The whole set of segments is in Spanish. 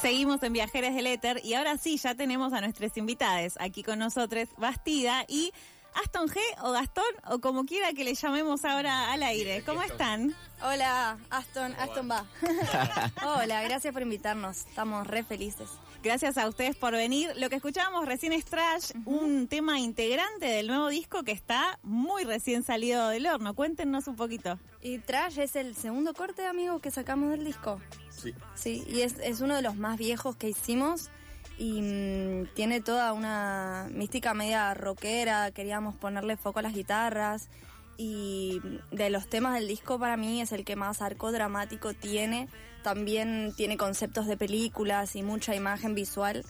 Seguimos en Viajeres del Éter y ahora sí, ya tenemos a nuestras invitadas aquí con nosotros, Bastida y Aston G o Gastón o como quiera que le llamemos ahora al aire. ¿Cómo están? Hola, Aston, Aston va. Hola, gracias por invitarnos. Estamos re felices. Gracias a ustedes por venir. Lo que escuchábamos recién es Trash, un tema integrante del nuevo disco que está muy recién salido del horno. Cuéntenos un poquito. Y Trash es el segundo corte, amigo, que sacamos del disco. Sí. Sí, y es, es uno de los más viejos que hicimos y mm, tiene toda una mística media rockera, queríamos ponerle foco a las guitarras y de los temas del disco para mí es el que más arco dramático tiene, también tiene conceptos de películas y mucha imagen visual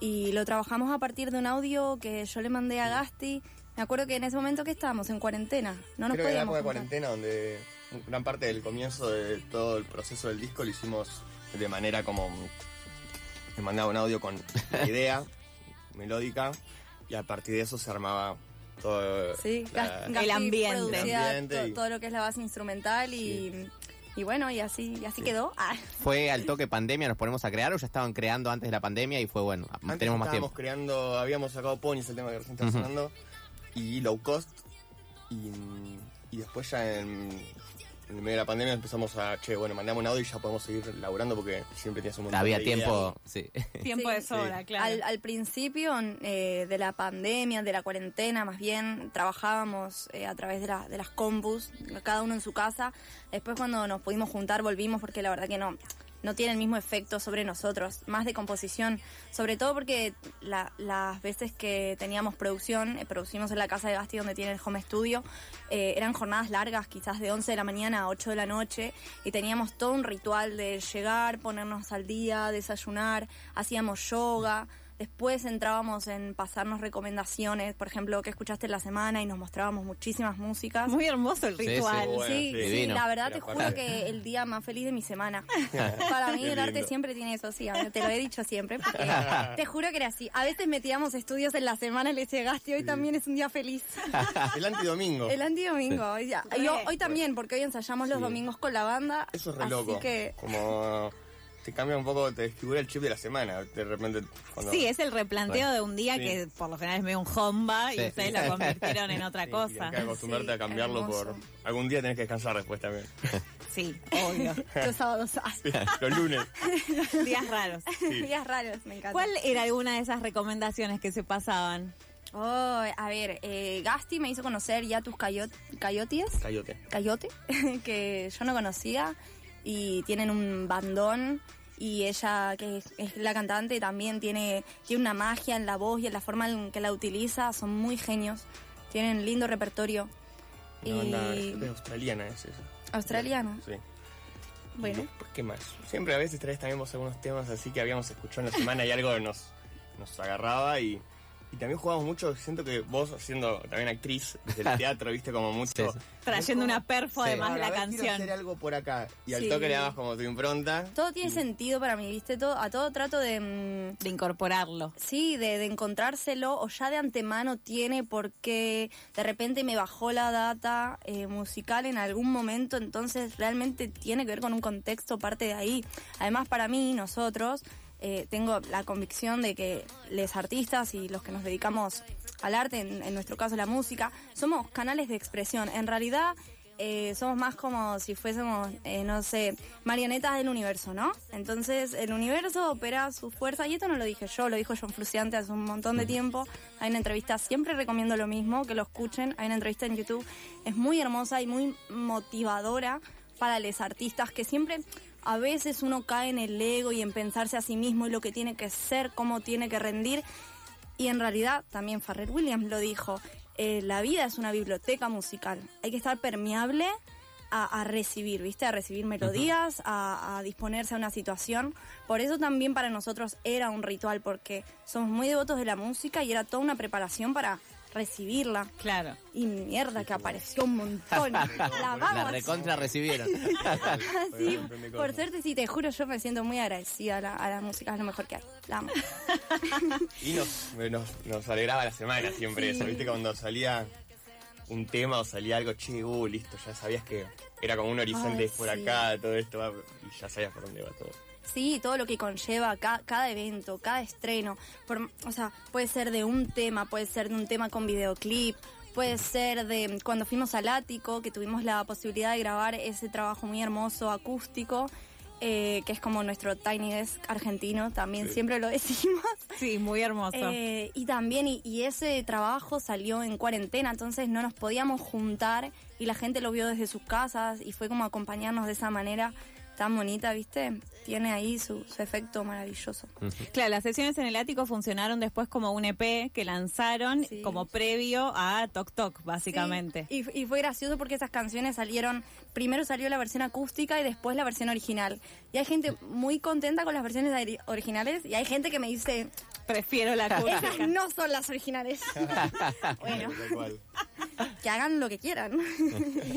y lo trabajamos a partir de un audio que yo le mandé a Gasti, me acuerdo que en ese momento que estábamos en cuarentena, no nos Creo que en la podíamos época de cuarentena donde gran parte del comienzo de todo el proceso del disco lo hicimos de manera como me mandaba un audio con la idea melódica y a partir de eso se armaba todo Sí, la- Gasti ambiente. El ambiente y- todo lo que es la base instrumental y, y bueno, y así, y así quedó. Ah, ¿Fue al toque pandemia, nos ponemos a crear o ya estaban creando antes de la pandemia y fue bueno, Antes tenemos más tiempo? creando, habíamos sacado Ponies, el tema que recién está sonando, y Low Cost, y, y después ya en, en medio de la pandemia empezamos a, che, bueno, mandamos un audio y ya podemos seguir laburando porque siempre tienes un montón Había de tiempo, ideas. sí. Tiempo Sí. de sobra, Sí. claro. al, al principio eh, de la pandemia, de la cuarentena, más bien, trabajábamos eh, a través de, la- de las compus, cada uno en su casa. Después cuando nos pudimos juntar volvimos porque la verdad que no, no tiene el mismo efecto sobre nosotros, más de composición, sobre todo porque la- las veces que teníamos producción, eh, producimos en la casa de Gasti donde tiene el home studio, eh, eran jornadas largas, quizás de 11 de la mañana a 8 de la noche, y teníamos todo un ritual de llegar, ponernos al día, desayunar, hacíamos yoga. Después entrábamos en pasarnos recomendaciones, por ejemplo, que escuchaste en la semana y nos mostrábamos muchísimas músicas. Muy hermoso el Sí, sí. ritual. Bueno, Sí, sí. la verdad te juro que el día más feliz de mi semana. Para mí el arte siempre tiene eso, sí, te lo he dicho siempre. porque te juro que era así. A veces metíamos estudios en la semana y le llegaste, hoy también es un día feliz. El antidomingo. El antidomingo, hoy, ya. Y ho- hoy también, porque hoy ensayamos los domingos con la banda. Eso es re así loco. que Como te cambia un poco, te desfigura el chip de la semana. De repente, cuando. Sí, es el replanteo Bueno, de un día sí. que por lo general es medio un homba y Sí. ustedes lo convirtieron en otra Sí, cosa. tienes que acostumbrarte Sí, a cambiarlo hermoso. por. Algún día tenés que descansar después también. Sí, obvio. los sábados, ah, Los lunes. Días raros. días raros, me encanta. ¿Cuál era alguna de esas recomendaciones que se pasaban? Oh, a ver, eh, Gasti me hizo conocer ya tus cayot cayotes. Cayote. Cayote, que yo no conocía y tienen un bandón y ella, que es, es la cantante, también tiene, tiene una magia en la voz y en la forma en que la utiliza, son muy genios, tienen lindo repertorio. Una banda Y es australiana, es eso. australiana, Sí. bueno. Después, ¿qué más? Siempre a veces traes también vos algunos temas así que habíamos escuchado en la semana y algo nos, nos agarraba y, y también jugamos mucho. Siento que vos, siendo también actriz desde el teatro, viste como mucho. Sí, sí. Trayendo una perfo Sí. además de la "Ahora, a ver, quiero canción. hacer algo por acá. Y al Sí. toque le dabas como tu impronta. Todo tiene sentido para mí, ¿viste? Todo, a todo trato de... mm, De incorporarlo. Sí, de, de encontrárselo o ya de antemano tiene porque de repente me bajó la data eh, musical en algún momento, entonces realmente tiene que ver con un contexto parte de ahí. Además para mí, nosotros, eh, tengo la convicción de que los artistas y los que nos dedicamos al arte, en, en nuestro caso la música, somos canales de expresión. En realidad eh, somos más como si fuésemos, eh, no sé, marionetas del universo, ¿no? Entonces el universo opera su fuerza, y esto no lo dije yo, lo dijo John Fruciante hace un montón de tiempo. Hay una entrevista, siempre recomiendo lo mismo, que lo escuchen. Hay una entrevista en YouTube, es muy hermosa y muy motivadora para los artistas que siempre a veces uno cae en el ego y en pensarse a sí mismo y lo que tiene que ser, cómo tiene que rendir. Y en realidad también Farrell Williams lo dijo, eh, la vida es una biblioteca musical. Hay que estar permeable a, a recibir, ¿viste? A recibir melodías, a, a disponerse a una situación. Por eso también para nosotros era un ritual, porque somos muy devotos de la música y era toda una preparación para recibirla. Claro. Y mierda que apareció un montón. La La vamos. recontra recibieron. Sí, por suerte sí, te juro, yo me siento muy agradecida a la, a la música, es lo mejor que hay. La amo. Y nos, nos, nos alegraba la semana siempre Sí. eso, viste, cuando salía un tema o salía algo, che, uh, listo, ya sabías que era como un horizonte Ay, por sí. acá, todo esto, va, y ya sabías por dónde va todo. Sí, todo lo que conlleva ca- cada evento, cada estreno. Por- o sea, puede ser de un tema, puede ser de un tema con videoclip, puede ser de cuando fuimos al ático, que tuvimos la posibilidad de grabar ese trabajo muy hermoso acústico, eh, que es como nuestro Tiny Desk argentino, también siempre lo decimos. Sí, muy hermoso. Eh, y también, y, y ese trabajo salió en cuarentena, entonces no nos podíamos juntar y la gente lo vio desde sus casas y fue como acompañarnos de esa manera tan bonita, ¿viste? Tiene ahí su, su efecto maravilloso. Claro, las sesiones en el ático funcionaron después como un EP que lanzaron Sí. como previo a Tok Tok, básicamente. Sí, Y, y fue gracioso porque esas canciones salieron, primero salió la versión acústica y después la versión original. Y hay gente muy contenta con las versiones ori- originales y hay gente que me dice, Prefiero la esas acústica. no son las originales. bueno. Que hagan lo que quieran.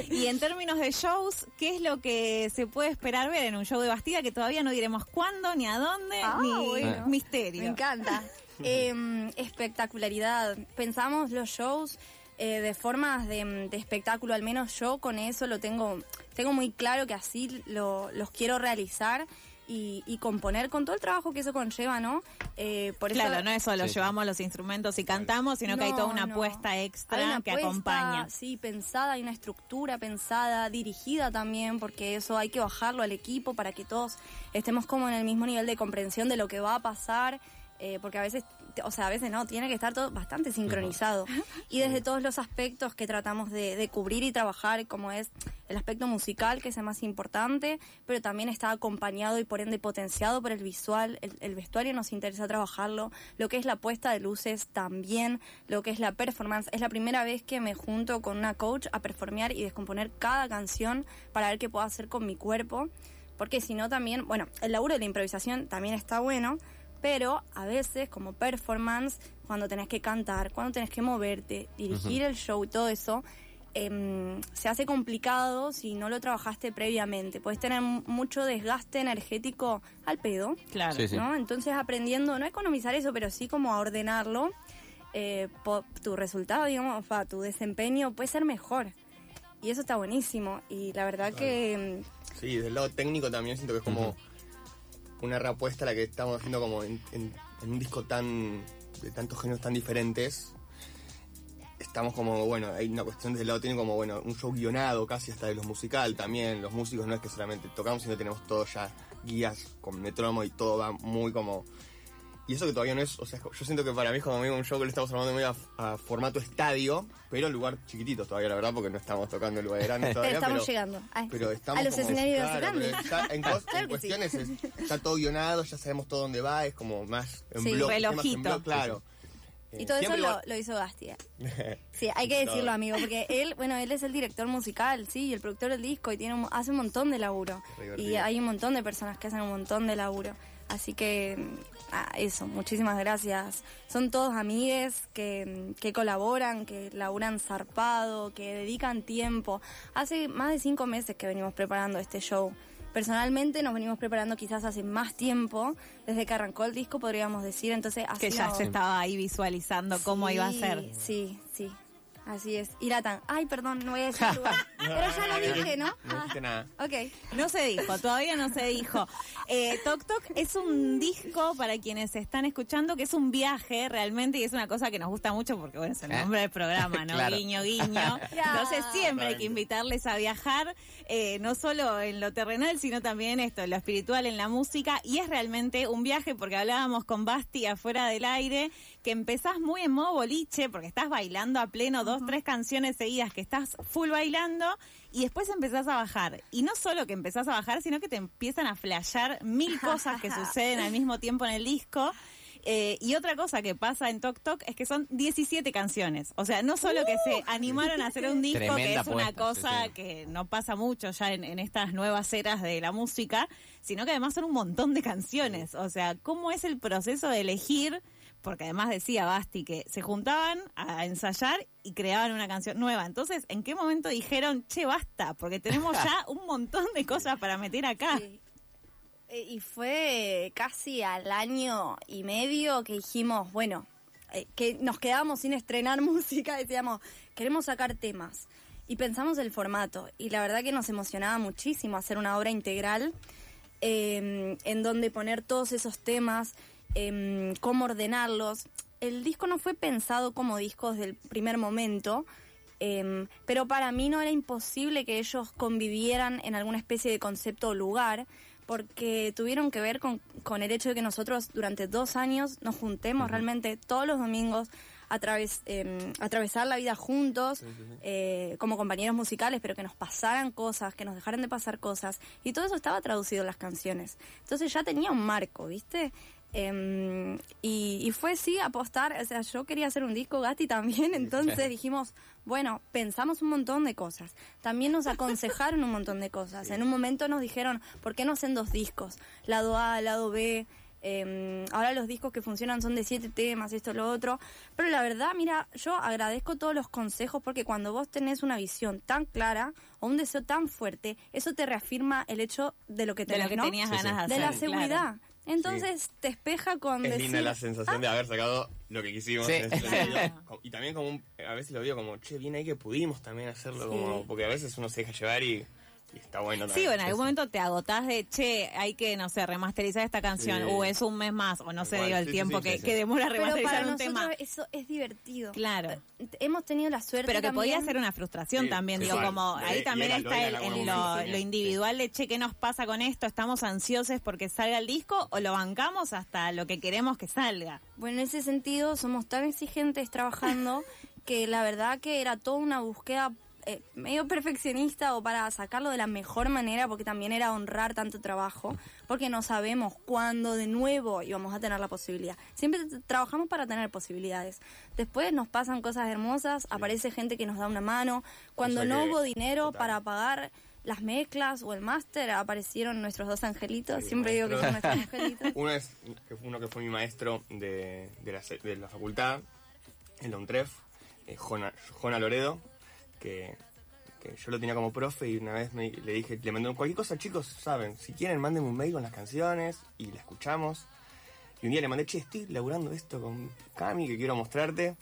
Y en términos de shows, ¿qué es lo que se puede esperar ver en un show de Bastida que todavía no diremos cuándo, ni a dónde, Ah, ni bueno. misterio? Me encanta. Em, espectacularidad. Pensamos los shows eh, de formas de, de espectáculo, al menos yo con eso lo tengo, tengo muy claro que así lo- los quiero realizar y, y componer con todo el trabajo que eso conlleva, ¿no? Eh, por eso, Claro, no es solo Sí. llevamos los instrumentos y cantamos, sino que hay toda una no. apuesta Hay extra una que apuesta, acompaña. Sí, pensada, hay una estructura pensada, dirigida también, porque eso hay que bajarlo al equipo para que todos estemos como en el mismo nivel de comprensión de lo que va a pasar, eh, porque a veces, o sea, a veces no, tiene que estar todo bastante sincronizado. Y desde todos los aspectos que tratamos de, de cubrir y trabajar, como es el aspecto musical, que es el más importante, pero también está acompañado y por ende potenciado por el visual, el, el vestuario nos interesa trabajarlo, lo que es la puesta de luces también, lo que es la performance. Es la primera vez que me junto con una coach a performear y descomponer cada canción para ver qué puedo hacer con mi cuerpo, porque si no también, bueno, el laburo de la improvisación también está bueno, pero a veces como performance, cuando tenés que cantar, cuando tenés que moverte, dirigir el show y todo eso, em, se hace complicado si no lo trabajaste previamente. Puedes tener mu- mucho desgaste energético al pedo, Claro. Sí, sí. ¿no? Entonces aprendiendo, no a economizar eso, pero sí como a ordenarlo, eh, tu resultado, digamos, pa, tu desempeño puede ser mejor. Y eso está buenísimo. Y la verdad que... em, Sí, del lado técnico también siento que es como una reapuesta la que estamos haciendo como en, un disco tan de tantos géneros tan diferentes. Estamos como, bueno, hay una cuestión desde el lado técnico como, bueno, un show guionado casi hasta de los musical también. Los músicos no es que solamente tocamos, sino tenemos todo ya guías con metrónomo y todo va muy como... Y eso que todavía no es, o sea, yo siento que para mí es como un show que lo estamos armando medio a, a formato estadio, pero en lugar chiquitito todavía, la verdad, porque no estamos tocando el lugar grande pero todavía. estamos pero- llegando. Ay, pero estamos a los escenarios claro, grandes. ya en, cos- Claro en que sí. cuestiones es- está todo guionado, ya sabemos todo dónde va, es como más en Sí, en relojito. claro. Y Eh, todo eso siempre lo, hizo Bastia. Sí, hay que decirlo, amigo, porque él, bueno, él es el director musical, sí, y el productor del disco y tiene un- hace un montón de laburo. Y hay un montón de personas que hacen un montón de laburo. Así que, ah, eso, muchísimas gracias. Son todos amigues que, que colaboran, que laburan zarpado, que dedican tiempo. Hace más de cinco meses que venimos preparando este show. Personalmente nos venimos preparando quizás hace más tiempo, desde que arrancó el disco podríamos decir, entonces Que ya se estaba ahí visualizando cómo iba a ser. Sí, sí. Así es. Iratan. Ay, perdón, no voy a decir lugar. Pero ya lo dije, ¿no? No dijiste nada. Ah, ok. No se dijo, todavía no se dijo. Eh, Tok Tok es un disco para quienes están escuchando que es un viaje realmente y es una cosa que nos gusta mucho porque bueno, es el ¿Eh? nombre del programa, ¿no? Claro. Guiño, guiño. Entonces siempre hay que invitarles a viajar, eh, no solo en lo terrenal, sino también esto, en lo espiritual, en la música. Y es realmente un viaje porque hablábamos con Basti afuera del aire, que empezás muy en modo boliche porque estás bailando a pleno dos, tres canciones seguidas que estás full bailando y después empezás a bajar. Y no solo que empezás a bajar, sino que te empiezan a flashear mil cosas que suceden al mismo tiempo en el disco. Eh, y otra cosa que pasa en Tok Tok es que son 17 canciones. O sea, no solo que se animaron a hacer un disco, que es una cosa sí, sí. que no pasa mucho ya en, en estas nuevas eras de la música, sino que además son un montón de canciones. O sea, ¿cómo es el proceso de elegir? Porque además decía Basti que se juntaban a ensayar y creaban una canción nueva. Entonces, ¿en qué momento dijeron, che, basta? Porque tenemos ya un montón de cosas para meter acá. Sí. Eh, Y fue casi al año y medio que dijimos, bueno, eh, que nos quedábamos sin estrenar música, decíamos, queremos sacar temas. Y pensamos el formato. Y la verdad que nos emocionaba muchísimo hacer una obra integral. eh, en dónde poner todos esos temas, em, cómo ordenarlos. El disco no fue pensado como disco desde el primer momento, em, pero para mí no era imposible que ellos convivieran en alguna especie de concepto o lugar, porque tuvieron que ver con, con el hecho de que nosotros durante dos años nos juntemos realmente todos los domingos a través, em, atravesar la vida juntos eh, como compañeros musicales, pero que nos pasaran cosas, que nos dejaran de pasar cosas. Y todo eso estaba traducido en las canciones. Entonces ya tenía un marco, ¿viste? Em, y, y fue sí apostar, o sea, yo quería hacer un disco, Gatti también, entonces dijimos, bueno, pensamos un montón de cosas. También nos aconsejaron un montón de cosas. En un momento nos dijeron, ¿por qué no hacen dos discos? Lado A, lado B. Eh, ahora los discos que funcionan son de siete temas, esto, lo otro. Pero la verdad, mira, yo agradezco todos los consejos porque cuando vos tenés una visión tan clara o un deseo tan fuerte, eso te reafirma el hecho de lo que De tenés, lo que ¿no? tenías Sí, sí. ganas de de hacer. la seguridad. Entonces te espeja con Es decir, linda la sensación de haber sacado lo que quisimos. Sí. en ese sentido. Co- y también como un- a veces lo digo como, che, bien ahí que pudimos también hacerlo, Sí. como, porque a veces uno se deja llevar y, y está bueno Sí, también. en algún momento te agotás de, che, hay que, no sé, remasterizar esta canción, Sí. o es un mes más, o no sé, Igual, digo, el sí, tiempo sí, que, sí, sí. que demora pero remasterizar para un nosotros tema. eso es divertido. Claro. Hemos tenido la suerte Pero que podía ser una frustración Sí, también, sí, digo, como ahí también era- lo está era el- lo, lo individual de, che, ¿qué nos pasa con esto? ¿Estamos ansiosos porque salga el disco o lo bancamos hasta lo que queremos que salga? Bueno, en ese sentido somos tan exigentes trabajando que la verdad que era toda una búsqueda eh, medio perfeccionista o para sacarlo de la mejor manera porque también era honrar tanto trabajo porque no sabemos cuándo de nuevo íbamos a tener la posibilidad. Siempre trabajamos para tener posibilidades. Después nos pasan cosas hermosas, aparece gente que nos da una mano. Cuando no que- hubo dinero total. para pagar las mezclas o el máster, aparecieron nuestros dos angelitos. Sí, Siempre digo que son nuestros angelitos. Uno es uno que fue mi maestro de, de, la, se- de la facultad, el Don Tref, eh, Jona, Jona Loredo, que, que yo lo tenía como profe y una vez me- le dije, le mandé cualquier cosa, chicos, saben, si quieren mándenme un mail con las canciones y la escuchamos. Y un día le mandé, che, estoy laburando esto con Cami que quiero mostrarte.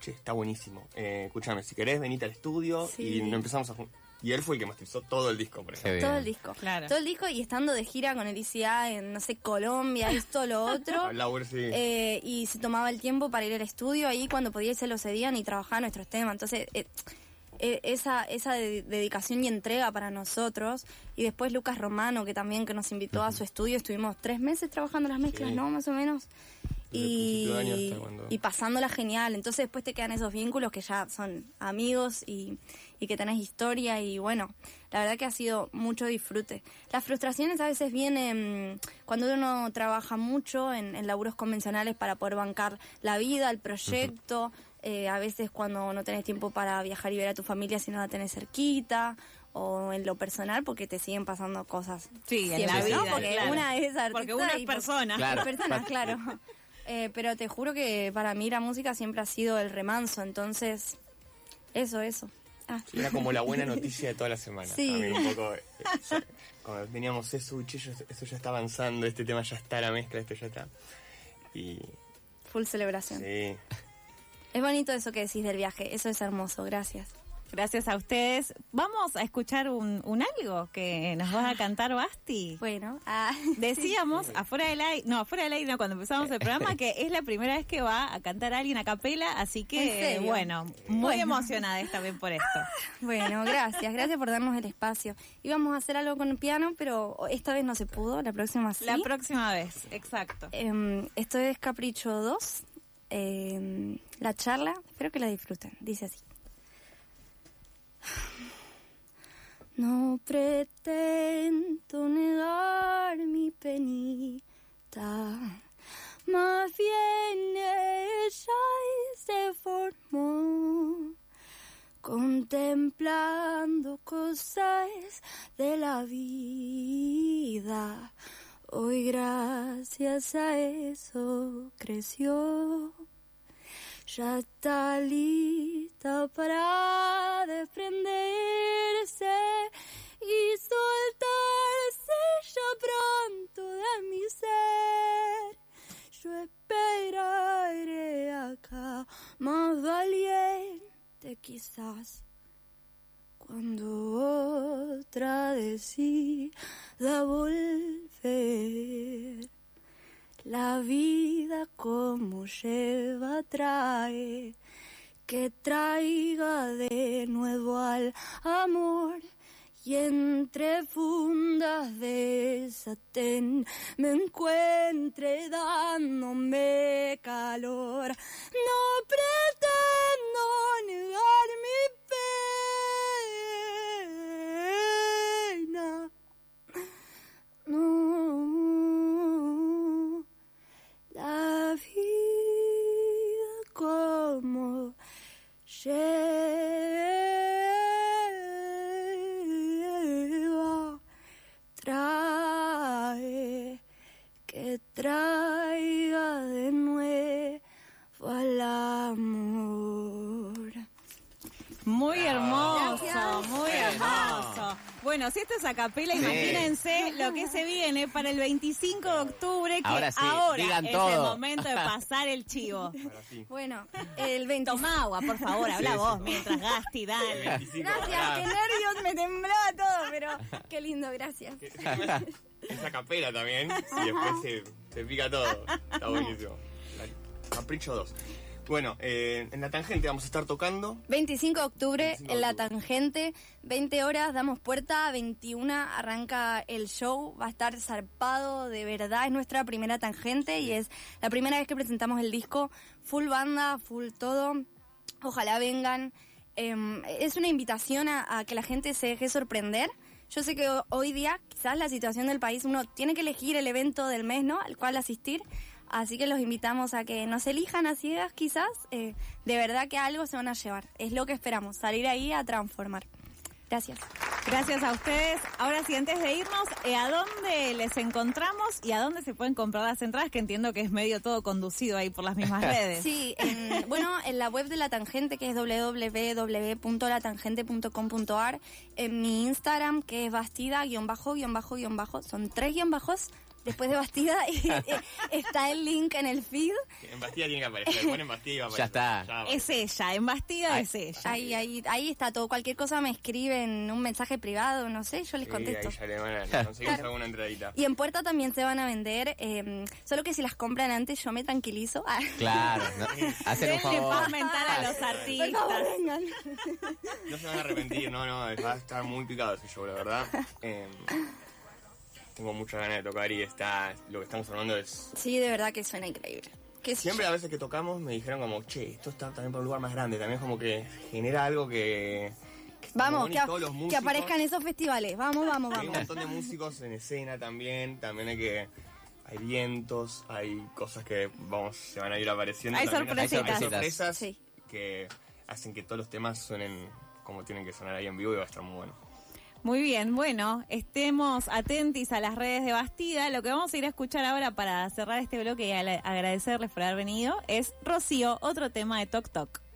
Che, está buenísimo. Eh, escúchame, si querés, venite al estudio Sí. y nos empezamos a Y él fue el que masterizó todo el disco, por ejemplo. Todo el disco. Claro. Todo el disco y estando de gira con el ICA en, no sé, Colombia, esto, lo otro. Laura, sí. Eh, y se tomaba el tiempo para ir al estudio ahí cuando podía y se lo cedían y trabajaba nuestros temas. Entonces, eh, esa, esa de- dedicación y entrega para nosotros. Y después Lucas Romano, que también que nos invitó a su estudio, estuvimos tres meses trabajando las mezclas, Sí. ¿no? Más o menos. Y, cuando- y pasándola genial. Entonces después te quedan esos vínculos que ya son amigos y, y que tenés historia y bueno, la verdad que ha sido mucho disfrute. Las frustraciones a veces vienen mm, cuando uno trabaja mucho en, en laburos convencionales para poder bancar la vida, el proyecto, eh, a veces cuando no tenés tiempo para viajar y ver a tu familia si no la tenés cerquita o en lo personal porque te siguen pasando cosas. Sí, en siempre, la vida, ¿no? Porque claro. una es artista Porque uno es persona. Claro. personas, claro. Eh, pero te juro que para mí la música siempre ha sido el remanso, entonces, eso, eso. Ah, Era como la buena noticia de toda la semana. Sí. También un poco. eh, so- cuando teníamos eso, yo- eso ya está avanzando, este tema ya está, la mezcla, esto ya está. Y full celebración. sí. Es bonito eso que decís del viaje, eso es hermoso, gracias. Gracias a ustedes. Vamos a escuchar un, un algo que nos vas a cantar, Basti. Bueno, ah, Decíamos afuera del aire, no, afuera del aire, no, cuando empezamos el programa, que es la primera vez que va a cantar alguien a capela, así ¿En que, bueno, muy Bueno. emocionada esta también por esto. bueno, gracias, gracias por darnos el espacio. Íbamos a hacer algo con el piano, pero esta vez no se pudo, la próxima sí. La próxima vez, exacto. Em, esto es Capricho 2, em, la charla, espero que la disfruten, dice así. No pretendo negar mi penita, más bien ella se formó contemplando cosas de la vida. Hoy gracias a eso creció. Ya está lista para desprenderse y soltarse ya pronto de mi ser. Yo esperaré acá, más valiente quizás, cuando otra decida volver. La vida como lleva trae, que traiga de nuevo al amor. Y entre fundas de satén me encuentre dándome calor. No pretendo Bueno, si esto es a capela, imagínense lo que se viene para el 25 de octubre, que Ahora sí, ahora digan es todo. el momento de pasar el chivo. Ahora sí. Bueno, el 20. Toma agua, por favor, habla Sí, vos sí. mientras Gasti, dale. 25, Gracias, ah, qué nervios, me temblaba todo, pero qué lindo, gracias. Esa capela también, y después se, se pica todo. Está buenísimo. Capricho 2. Bueno, eh, en la tangente vamos a estar tocando. 25 de octubre 25 de en la octubre. tangente, 20 horas, damos puerta, 21 arranca el show, va a estar zarpado, de verdad, es nuestra primera tangente y es la primera vez que presentamos el disco, full banda, full todo, ojalá vengan. Em, es una invitación a, a que la gente se deje sorprender. Yo sé que ho- hoy día, quizás la situación del país, uno tiene que elegir el evento del mes, ¿no? Al cual asistir. Así que los invitamos a que nos elijan a ciegas, quizás. Eh, de verdad que algo se van a llevar. Es lo que esperamos, salir ahí a transformar. Gracias. Gracias a ustedes. Ahora sí, antes de irnos, eh, ¿a dónde les encontramos y a dónde se pueden comprar las entradas? Que entiendo que es medio todo conducido ahí por las mismas redes. Sí, en- bueno, en la web de La Tangente, que es www.latangente.com.ar, en mi Instagram, que es bastida, guion bajo, guion bajo, guion bajo, son tres guion bajos, después de bastida, y, eh, está el link en el feed. En Bastida tiene que aparecer. Ponen Bastida va a Ya aparecer. está. va. Es ella, en Bastida es ella. Ahí, ahí, ahí está todo. Cualquier cosa me escriben un mensaje privado, no sé, yo les Sí, contesto. ahí ya le van a le conseguimos alguna entradita. Y en puerta también se van a vender, eh, solo que si las compran antes yo me tranquilizo. Ah, Claro, no, hacer un favor. paz mental a los Por favor, artistas. vengan. No se van a arrepentir, no, no, va a estar muy picado ese show, la verdad. Eh, tengo muchas ganas de tocar y está, lo que estamos hablando es... Sí, de verdad que suena increíble. ¿Qué sé Siempre a veces que tocamos me dijeron como, che, esto está también para un lugar más grande, también es como que genera algo que... que Vamos, que, todos los que músicos- aparezcan esos festivales. Vamos, vamos, Hay un vamos. montón de músicos en escena también, también hay que... Hay vientos, hay cosas que vamos, se van a ir apareciendo. Hay sorpresitas. Hay sorpresas Sí. que hacen que todos los temas suenen como tienen que sonar ahí en vivo y va a estar muy bueno. Muy bien, bueno, estemos atentos a las redes de Bastida. Lo que vamos a ir a escuchar ahora para cerrar este bloque y agradecerles por haber venido es Rocío, otro tema de Tok Tok.